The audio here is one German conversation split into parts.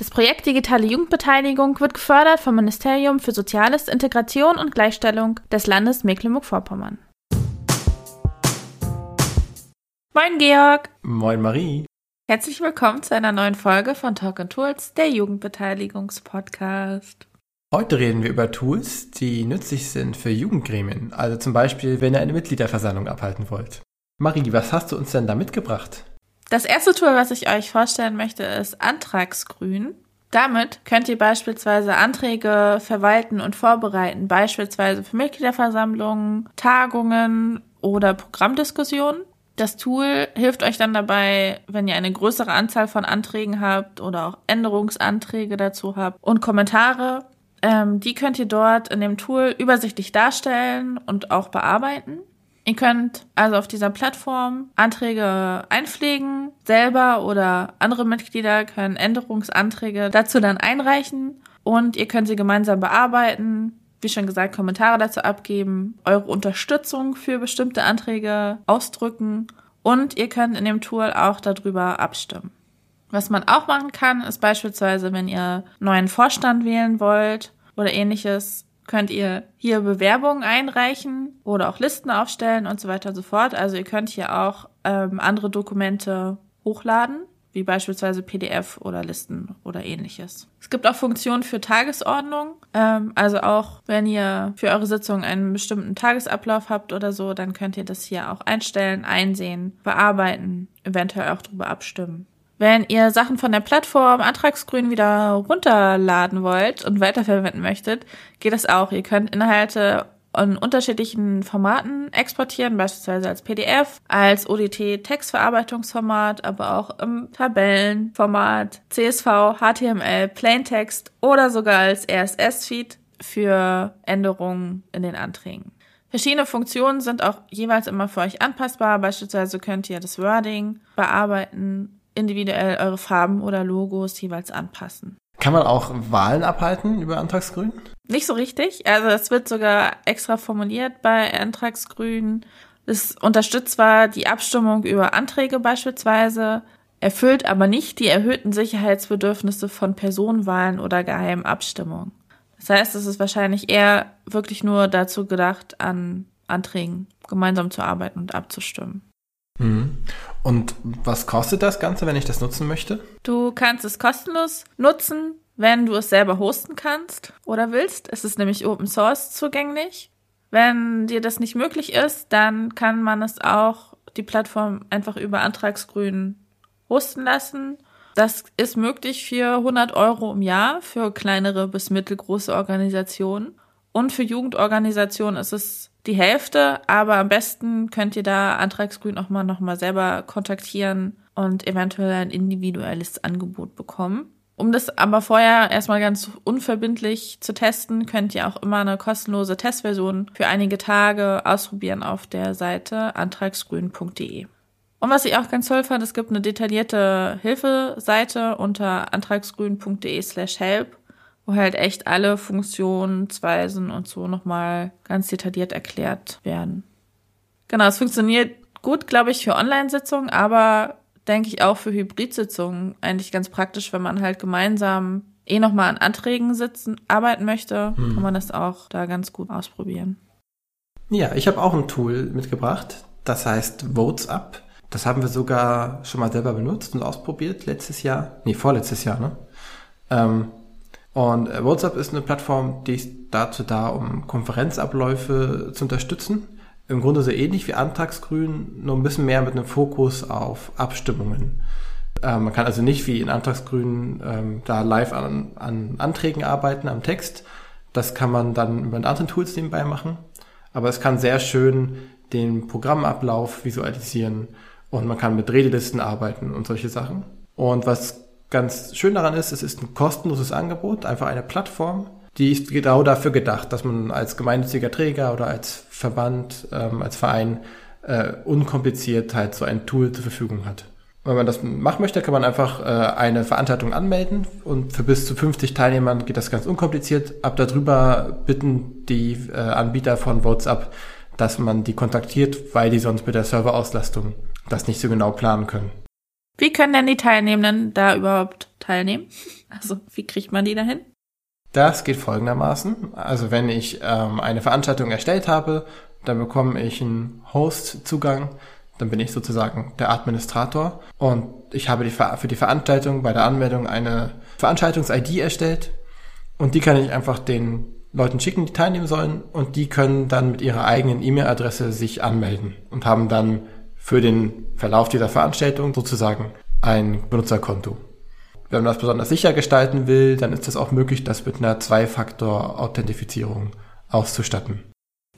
Das Projekt Digitale Jugendbeteiligung wird gefördert vom Ministerium für Soziales, Integration und Gleichstellung des Landes Mecklenburg-Vorpommern. Moin Georg. Moin Marie. Herzlich willkommen zu einer neuen Folge von Talk and Tools, der Jugendbeteiligungspodcast. Heute reden wir über Tools, die nützlich sind für Jugendgremien, also zum Beispiel, wenn ihr eine Mitgliederversammlung abhalten wollt. Marie, was hast du uns denn da mitgebracht? Das erste Tool, was ich euch vorstellen möchte, ist Antragsgrün. Damit könnt ihr beispielsweise Anträge verwalten und vorbereiten, beispielsweise für Mitgliederversammlungen, Tagungen oder Programmdiskussionen. Das Tool hilft euch dann dabei, wenn ihr eine größere Anzahl von Anträgen habt oder auch Änderungsanträge dazu habt und Kommentare. Ähm, die könnt ihr dort in dem Tool übersichtlich darstellen und auch bearbeiten. Ihr könnt also auf dieser Plattform Anträge einpflegen, selber oder andere Mitglieder können Änderungsanträge dazu dann einreichen und ihr könnt sie gemeinsam bearbeiten, wie schon gesagt, Kommentare dazu abgeben, eure Unterstützung für bestimmte Anträge ausdrücken und ihr könnt in dem Tool auch darüber abstimmen. Was man auch machen kann, ist beispielsweise, wenn ihr neuen Vorstand wählen wollt oder ähnliches, könnt ihr hier Bewerbungen einreichen oder auch Listen aufstellen und so weiter und so fort. Also ihr könnt hier auch ähm, andere Dokumente hochladen, wie beispielsweise PDF oder Listen oder ähnliches. Es gibt auch Funktionen für Tagesordnung. Ähm, also auch wenn ihr für eure Sitzung einen bestimmten Tagesablauf habt oder so, dann könnt ihr das hier auch einstellen, einsehen, bearbeiten, eventuell auch darüber abstimmen. Wenn ihr Sachen von der Plattform Antragsgrün wieder runterladen wollt und weiterverwenden möchtet, geht das auch. Ihr könnt Inhalte in unterschiedlichen Formaten exportieren, beispielsweise als PDF, als ODT-Textverarbeitungsformat, aber auch im Tabellenformat, CSV, HTML, Plaintext oder sogar als RSS-Feed für Änderungen in den Anträgen. Verschiedene Funktionen sind auch jeweils immer für euch anpassbar. Beispielsweise könnt ihr das Wording bearbeiten individuell eure Farben oder Logos jeweils anpassen. Kann man auch Wahlen abhalten über Antragsgrün? Nicht so richtig. Also es wird sogar extra formuliert bei Antragsgrün. Es unterstützt zwar die Abstimmung über Anträge beispielsweise, erfüllt aber nicht die erhöhten Sicherheitsbedürfnisse von Personenwahlen oder geheimen Abstimmungen. Das heißt, es ist wahrscheinlich eher wirklich nur dazu gedacht, an Anträgen gemeinsam zu arbeiten und abzustimmen. Mhm. Und was kostet das Ganze, wenn ich das nutzen möchte? Du kannst es kostenlos nutzen, wenn du es selber hosten kannst oder willst. Es ist nämlich Open Source zugänglich. Wenn dir das nicht möglich ist, dann kann man es auch die Plattform einfach über Antragsgrün hosten lassen. Das ist möglich für 100 Euro im Jahr für kleinere bis mittelgroße Organisationen. Und für Jugendorganisationen ist es die Hälfte, aber am besten könnt ihr da Antragsgrün auch mal nochmal selber kontaktieren und eventuell ein individuelles Angebot bekommen. Um das aber vorher erstmal ganz unverbindlich zu testen, könnt ihr auch immer eine kostenlose Testversion für einige Tage ausprobieren auf der Seite antragsgrün.de. Und was ich auch ganz toll fand, es gibt eine detaillierte Hilfeseite unter antragsgrün.de slash help wo halt echt alle Funktionsweisen und so nochmal ganz detailliert erklärt werden. Genau, es funktioniert gut, glaube ich, für Online-Sitzungen, aber denke ich auch für Hybrid-Sitzungen eigentlich ganz praktisch, wenn man halt gemeinsam eh nochmal an Anträgen sitzen, arbeiten möchte, hm. kann man das auch da ganz gut ausprobieren. Ja, ich habe auch ein Tool mitgebracht, das heißt Votes Up. Das haben wir sogar schon mal selber benutzt und ausprobiert letztes Jahr, nee, vorletztes Jahr, ne? Ähm, und äh, WhatsApp ist eine Plattform, die ist dazu da, um Konferenzabläufe zu unterstützen. Im Grunde so ähnlich wie Antragsgrün, nur ein bisschen mehr mit einem Fokus auf Abstimmungen. Ähm, man kann also nicht wie in Antragsgrün ähm, da live an, an Anträgen arbeiten, am Text. Das kann man dann über anderen Tools nebenbei machen. Aber es kann sehr schön den Programmablauf visualisieren und man kann mit Redelisten arbeiten und solche Sachen. Und was ganz schön daran ist, es ist ein kostenloses Angebot, einfach eine Plattform, die ist genau dafür gedacht, dass man als gemeinnütziger Träger oder als Verband, ähm, als Verein äh, unkompliziert halt so ein Tool zur Verfügung hat. Wenn man das machen möchte, kann man einfach äh, eine Veranstaltung anmelden und für bis zu 50 Teilnehmern geht das ganz unkompliziert. Ab darüber bitten die äh, Anbieter von WhatsApp, dass man die kontaktiert, weil die sonst mit der Serverauslastung das nicht so genau planen können. Wie können denn die Teilnehmenden da überhaupt teilnehmen? Also wie kriegt man die dahin? Das geht folgendermaßen. Also wenn ich ähm, eine Veranstaltung erstellt habe, dann bekomme ich einen Host-Zugang dann bin ich sozusagen der Administrator und ich habe die, für die Veranstaltung bei der Anmeldung eine Veranstaltungs-ID erstellt und die kann ich einfach den Leuten schicken, die teilnehmen sollen und die können dann mit ihrer eigenen E-Mail-Adresse sich anmelden und haben dann für den Verlauf dieser Veranstaltung sozusagen ein Benutzerkonto. Wenn man das besonders sicher gestalten will, dann ist es auch möglich, das mit einer Zwei-Faktor-Authentifizierung auszustatten.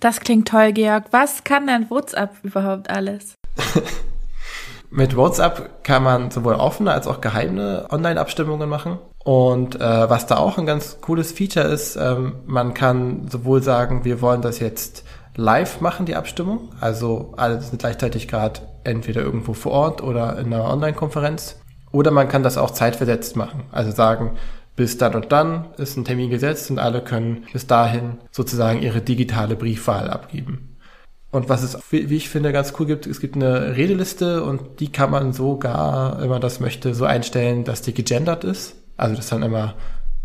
Das klingt toll, Georg. Was kann denn WhatsApp überhaupt alles? Mit WhatsApp kann man sowohl offene als auch geheime Online-Abstimmungen machen. Und äh, was da auch ein ganz cooles Feature ist, ähm, man kann sowohl sagen, wir wollen das jetzt live machen, die Abstimmung. Also alle sind gleichzeitig gerade entweder irgendwo vor Ort oder in einer Online-Konferenz. Oder man kann das auch zeitversetzt machen. Also sagen, bis dann und dann ist ein Termin gesetzt und alle können bis dahin sozusagen ihre digitale Briefwahl abgeben. Und was es, wie ich finde, ganz cool gibt, es gibt eine Redeliste und die kann man sogar, wenn man das möchte, so einstellen, dass die gegendert ist. Also dass dann immer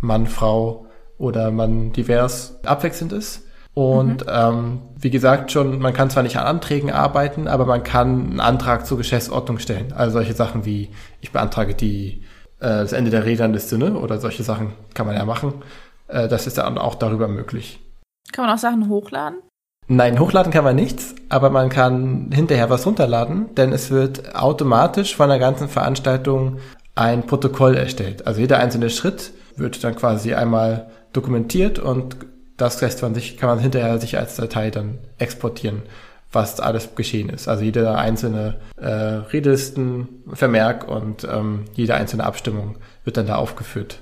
Mann, Frau oder Mann divers abwechselnd ist. Und mhm. ähm, wie gesagt schon, man kann zwar nicht an Anträgen arbeiten, aber man kann einen Antrag zur Geschäftsordnung stellen. Also solche Sachen wie, ich beantrage die äh, das Ende der Rednerliste, ne? Oder solche Sachen kann man ja machen. Äh, das ist dann auch darüber möglich. Kann man auch Sachen hochladen? Nein, hochladen kann man nichts, aber man kann hinterher was runterladen, denn es wird automatisch von der ganzen Veranstaltung ein Protokoll erstellt. Also jeder einzelne Schritt wird dann quasi einmal dokumentiert und das lässt man sich, kann man hinterher sich als Datei dann exportieren, was alles geschehen ist. Also jeder einzelne äh, Redelisten, Vermerk und ähm, jede einzelne Abstimmung wird dann da aufgeführt.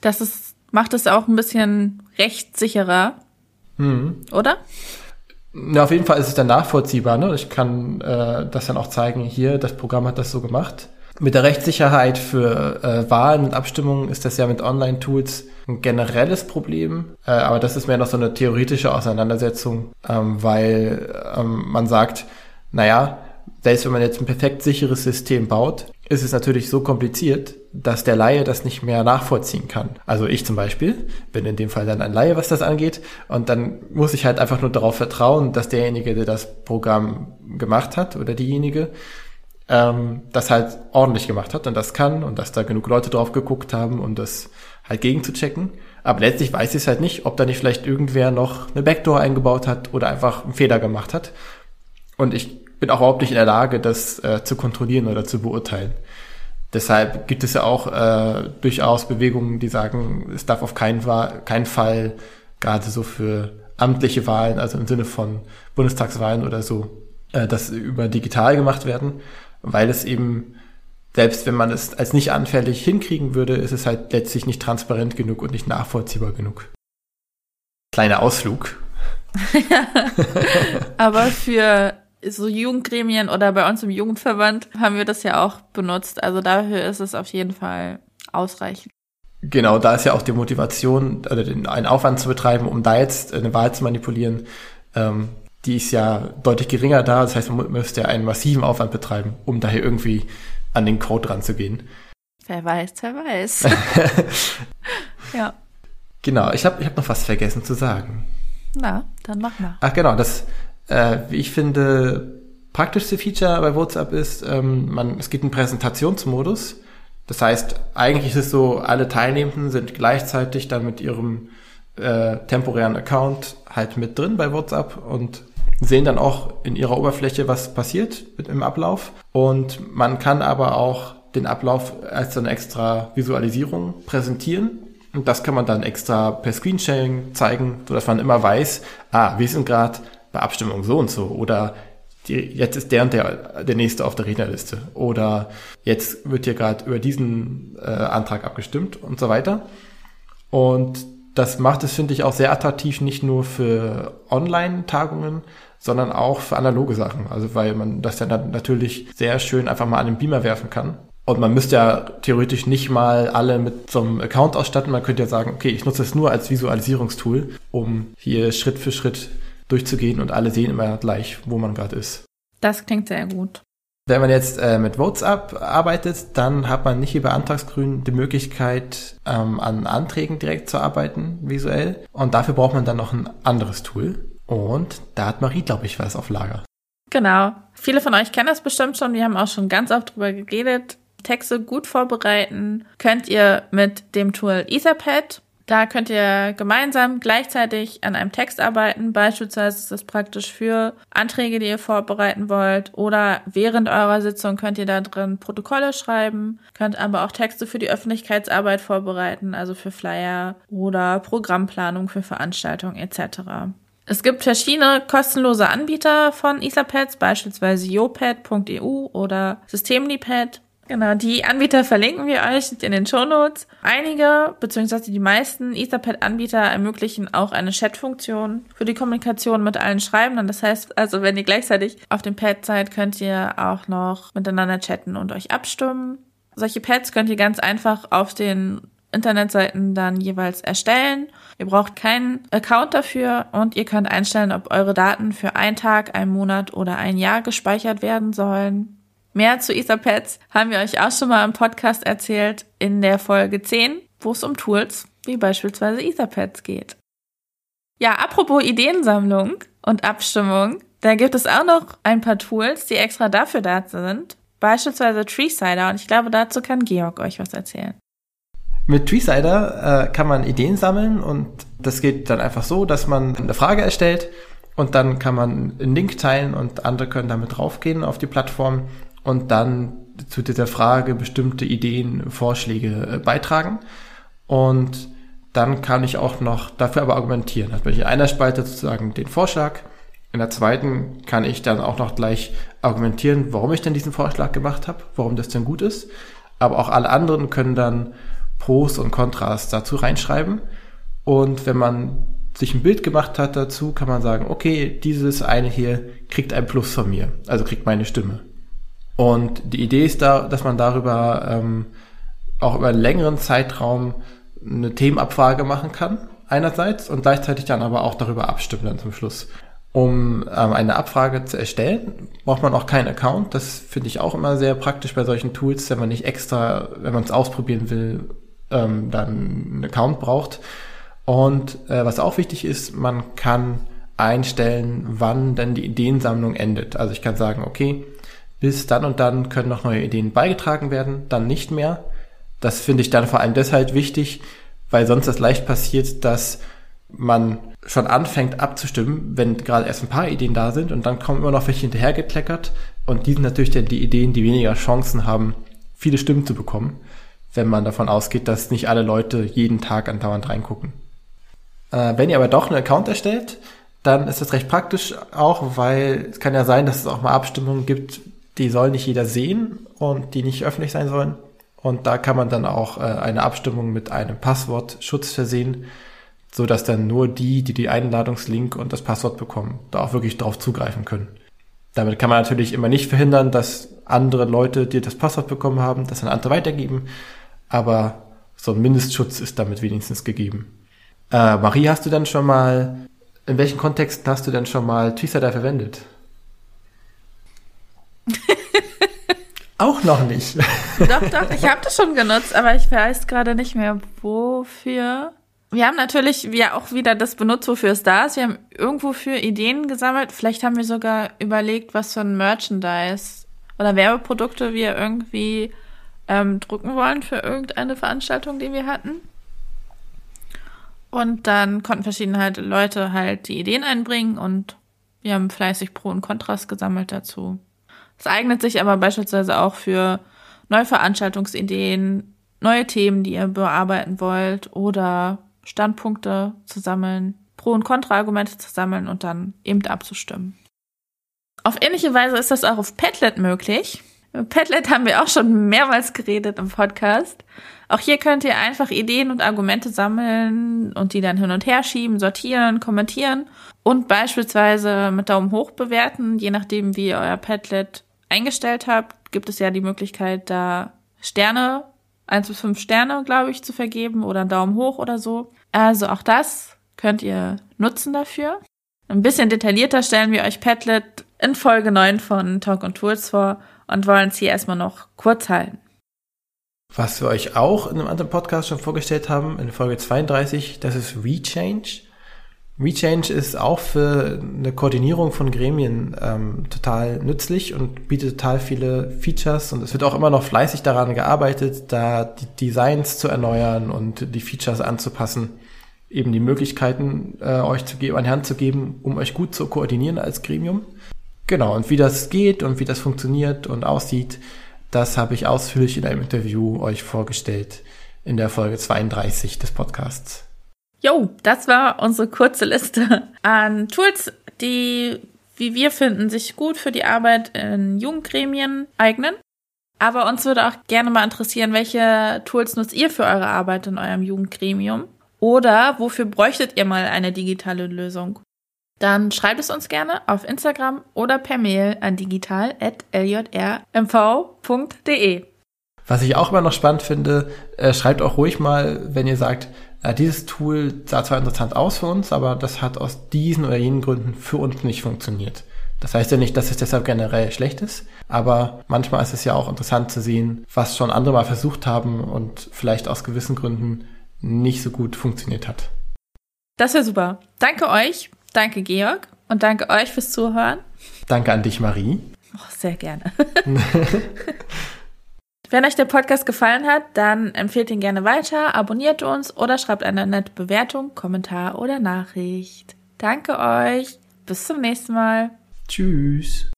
Das ist, macht es auch ein bisschen rechtssicherer, Mhm. Oder? Na, auf jeden Fall ist es dann nachvollziehbar. Ne? Ich kann äh, das dann auch zeigen, hier, das Programm hat das so gemacht. Mit der Rechtssicherheit für äh, Wahlen und Abstimmungen ist das ja mit Online-Tools ein generelles Problem, äh, aber das ist mehr noch so eine theoretische Auseinandersetzung, ähm, weil ähm, man sagt, naja, selbst wenn man jetzt ein perfekt sicheres System baut, ist es natürlich so kompliziert, dass der Laie das nicht mehr nachvollziehen kann. Also ich zum Beispiel bin in dem Fall dann ein Laie, was das angeht, und dann muss ich halt einfach nur darauf vertrauen, dass derjenige, der das Programm gemacht hat oder diejenige, ähm, das halt ordentlich gemacht hat und das kann und dass da genug Leute drauf geguckt haben, um das halt gegenzuchecken. Aber letztlich weiß ich es halt nicht, ob da nicht vielleicht irgendwer noch eine Backdoor eingebaut hat oder einfach einen Fehler gemacht hat. Und ich bin auch überhaupt nicht in der Lage, das äh, zu kontrollieren oder zu beurteilen. Deshalb gibt es ja auch äh, durchaus Bewegungen, die sagen, es darf auf keinen, keinen Fall gerade so für amtliche Wahlen, also im Sinne von Bundestagswahlen oder so, äh, das über digital gemacht werden, weil es eben, selbst wenn man es als nicht anfällig hinkriegen würde, ist es halt letztlich nicht transparent genug und nicht nachvollziehbar genug. Kleiner Ausflug. Aber für so Jugendgremien oder bei uns im Jugendverband haben wir das ja auch benutzt. Also dafür ist es auf jeden Fall ausreichend. Genau, da ist ja auch die Motivation, also den, einen Aufwand zu betreiben, um da jetzt eine Wahl zu manipulieren, ähm, die ist ja deutlich geringer da. Das heißt, man müsste ja einen massiven Aufwand betreiben, um daher irgendwie an den Code ranzugehen. Wer weiß, wer weiß. ja. Genau, ich habe ich hab noch was vergessen zu sagen. Na, dann mach mal. Ach genau, das äh, wie ich finde, praktischste Feature bei WhatsApp ist, ähm, man, es gibt einen Präsentationsmodus. Das heißt, eigentlich ist es so, alle Teilnehmenden sind gleichzeitig dann mit ihrem äh, temporären Account halt mit drin bei WhatsApp und sehen dann auch in ihrer Oberfläche, was passiert im Ablauf. Und man kann aber auch den Ablauf als eine extra Visualisierung präsentieren. Und das kann man dann extra per Screensharing zeigen, sodass man immer weiß, ah, wir sind gerade bei Abstimmung so und so oder die, jetzt ist der und der der nächste auf der Rednerliste oder jetzt wird hier gerade über diesen äh, Antrag abgestimmt und so weiter. Und das macht es, finde ich, auch sehr attraktiv, nicht nur für Online-Tagungen, sondern auch für analoge Sachen. Also weil man das ja dann natürlich sehr schön einfach mal an den Beamer werfen kann. Und man müsste ja theoretisch nicht mal alle mit so einem Account ausstatten. Man könnte ja sagen, okay, ich nutze es nur als Visualisierungstool, um hier Schritt für Schritt durchzugehen und alle sehen immer gleich, wo man gerade ist. Das klingt sehr gut. Wenn man jetzt äh, mit WhatsApp arbeitet, dann hat man nicht wie bei Antragsgrün die Möglichkeit, ähm, an Anträgen direkt zu arbeiten, visuell. Und dafür braucht man dann noch ein anderes Tool. Und da hat Marie, glaube ich, was auf Lager. Genau. Viele von euch kennen das bestimmt schon. Wir haben auch schon ganz oft drüber geredet. Texte gut vorbereiten könnt ihr mit dem Tool Etherpad. Da könnt ihr gemeinsam gleichzeitig an einem Text arbeiten. Beispielsweise ist das praktisch für Anträge, die ihr vorbereiten wollt. Oder während eurer Sitzung könnt ihr da drin Protokolle schreiben, könnt aber auch Texte für die Öffentlichkeitsarbeit vorbereiten, also für Flyer oder Programmplanung für Veranstaltungen etc. Es gibt verschiedene kostenlose Anbieter von Etherpads, beispielsweise yopad.eu oder Systemlipad. Genau, die Anbieter verlinken wir euch in den Shownotes. Einige, beziehungsweise die meisten Etherpad-Anbieter ermöglichen auch eine Chat-Funktion für die Kommunikation mit allen Schreibenden. Das heißt, also wenn ihr gleichzeitig auf dem Pad seid, könnt ihr auch noch miteinander chatten und euch abstimmen. Solche Pads könnt ihr ganz einfach auf den Internetseiten dann jeweils erstellen. Ihr braucht keinen Account dafür und ihr könnt einstellen, ob eure Daten für einen Tag, einen Monat oder ein Jahr gespeichert werden sollen. Mehr zu Etherpads haben wir euch auch schon mal im Podcast erzählt in der Folge 10, wo es um Tools wie beispielsweise Etherpads geht. Ja, apropos Ideensammlung und Abstimmung, da gibt es auch noch ein paar Tools, die extra dafür da sind. Beispielsweise Treesider und ich glaube, dazu kann Georg euch was erzählen. Mit Treesider äh, kann man Ideen sammeln und das geht dann einfach so, dass man eine Frage erstellt und dann kann man einen Link teilen und andere können damit draufgehen auf die Plattform und dann zu dieser Frage bestimmte Ideen, Vorschläge äh, beitragen. Und dann kann ich auch noch dafür aber argumentieren. Also in einer Spalte sozusagen den Vorschlag, in der zweiten kann ich dann auch noch gleich argumentieren, warum ich denn diesen Vorschlag gemacht habe, warum das denn gut ist. Aber auch alle anderen können dann Pros und Kontras dazu reinschreiben. Und wenn man sich ein Bild gemacht hat dazu, kann man sagen, okay, dieses eine hier kriegt ein Plus von mir, also kriegt meine Stimme. Und die Idee ist da, dass man darüber ähm, auch über einen längeren Zeitraum eine Themenabfrage machen kann, einerseits, und gleichzeitig dann aber auch darüber abstimmen dann zum Schluss. Um ähm, eine Abfrage zu erstellen, braucht man auch keinen Account. Das finde ich auch immer sehr praktisch bei solchen Tools, wenn man nicht extra, wenn man es ausprobieren will, ähm, dann einen Account braucht. Und äh, was auch wichtig ist, man kann einstellen, wann denn die Ideensammlung endet. Also ich kann sagen, okay, bis dann und dann können noch neue Ideen beigetragen werden, dann nicht mehr. Das finde ich dann vor allem deshalb wichtig, weil sonst das leicht passiert, dass man schon anfängt abzustimmen, wenn gerade erst ein paar Ideen da sind und dann kommen immer noch welche hinterhergekleckert und die sind natürlich dann die Ideen, die weniger Chancen haben, viele Stimmen zu bekommen, wenn man davon ausgeht, dass nicht alle Leute jeden Tag andauernd reingucken. Äh, wenn ihr aber doch einen Account erstellt, dann ist das recht praktisch auch, weil es kann ja sein, dass es auch mal Abstimmungen gibt, die soll nicht jeder sehen und die nicht öffentlich sein sollen. Und da kann man dann auch äh, eine Abstimmung mit einem Passwortschutz versehen, so dass dann nur die, die die Einladungslink und das Passwort bekommen, da auch wirklich drauf zugreifen können. Damit kann man natürlich immer nicht verhindern, dass andere Leute, die das Passwort bekommen haben, das an andere weitergeben. Aber so ein Mindestschutz ist damit wenigstens gegeben. Äh, Marie, hast du denn schon mal, in welchen Kontexten hast du denn schon mal Twitter verwendet? Auch noch nicht. doch, doch, ich habe das schon genutzt, aber ich weiß gerade nicht mehr, wofür. Wir haben natürlich wir auch wieder das benutzt, wofür es da ist. Wir haben irgendwo für Ideen gesammelt. Vielleicht haben wir sogar überlegt, was für ein Merchandise oder Werbeprodukte wir irgendwie ähm, drucken wollen für irgendeine Veranstaltung, die wir hatten. Und dann konnten verschiedene halt Leute halt die Ideen einbringen und wir haben fleißig Pro und Kontras gesammelt dazu. Es eignet sich aber beispielsweise auch für neue Veranstaltungsideen, neue Themen, die ihr bearbeiten wollt oder Standpunkte zu sammeln, Pro- und Kontraargumente zu sammeln und dann eben abzustimmen. Auf ähnliche Weise ist das auch auf Padlet möglich. Padlet haben wir auch schon mehrmals geredet im Podcast. Auch hier könnt ihr einfach Ideen und Argumente sammeln und die dann hin und her schieben, sortieren, kommentieren und beispielsweise mit Daumen hoch bewerten. Je nachdem, wie ihr euer Padlet eingestellt habt, gibt es ja die Möglichkeit, da Sterne, eins bis fünf Sterne, glaube ich, zu vergeben oder einen Daumen hoch oder so. Also auch das könnt ihr nutzen dafür. Ein bisschen detaillierter stellen wir euch Padlet in Folge 9 von Talk und Tools vor und wollen es hier erstmal noch kurz halten. Was wir euch auch in einem anderen Podcast schon vorgestellt haben, in Folge 32, das ist Rechange. Rechange ist auch für eine Koordinierung von Gremien ähm, total nützlich und bietet total viele Features und es wird auch immer noch fleißig daran gearbeitet, da die Designs zu erneuern und die Features anzupassen, eben die Möglichkeiten äh, euch zu geben, an die Hand zu geben, um euch gut zu koordinieren als Gremium. Genau, und wie das geht und wie das funktioniert und aussieht, das habe ich ausführlich in einem Interview euch vorgestellt in der Folge 32 des Podcasts. Jo, das war unsere kurze Liste an Tools, die, wie wir finden, sich gut für die Arbeit in Jugendgremien eignen. Aber uns würde auch gerne mal interessieren, welche Tools nutzt ihr für eure Arbeit in eurem Jugendgremium? Oder wofür bräuchtet ihr mal eine digitale Lösung? Dann schreibt es uns gerne auf Instagram oder per Mail an digital.ljrmv.de. Was ich auch immer noch spannend finde, äh, schreibt auch ruhig mal, wenn ihr sagt, äh, dieses Tool sah zwar interessant aus für uns, aber das hat aus diesen oder jenen Gründen für uns nicht funktioniert. Das heißt ja nicht, dass es deshalb generell schlecht ist, aber manchmal ist es ja auch interessant zu sehen, was schon andere mal versucht haben und vielleicht aus gewissen Gründen nicht so gut funktioniert hat. Das wäre super. Danke euch Danke, Georg. Und danke euch fürs Zuhören. Danke an dich, Marie. Oh, sehr gerne. Wenn euch der Podcast gefallen hat, dann empfehlt ihn gerne weiter, abonniert uns oder schreibt eine nette Bewertung, Kommentar oder Nachricht. Danke euch. Bis zum nächsten Mal. Tschüss.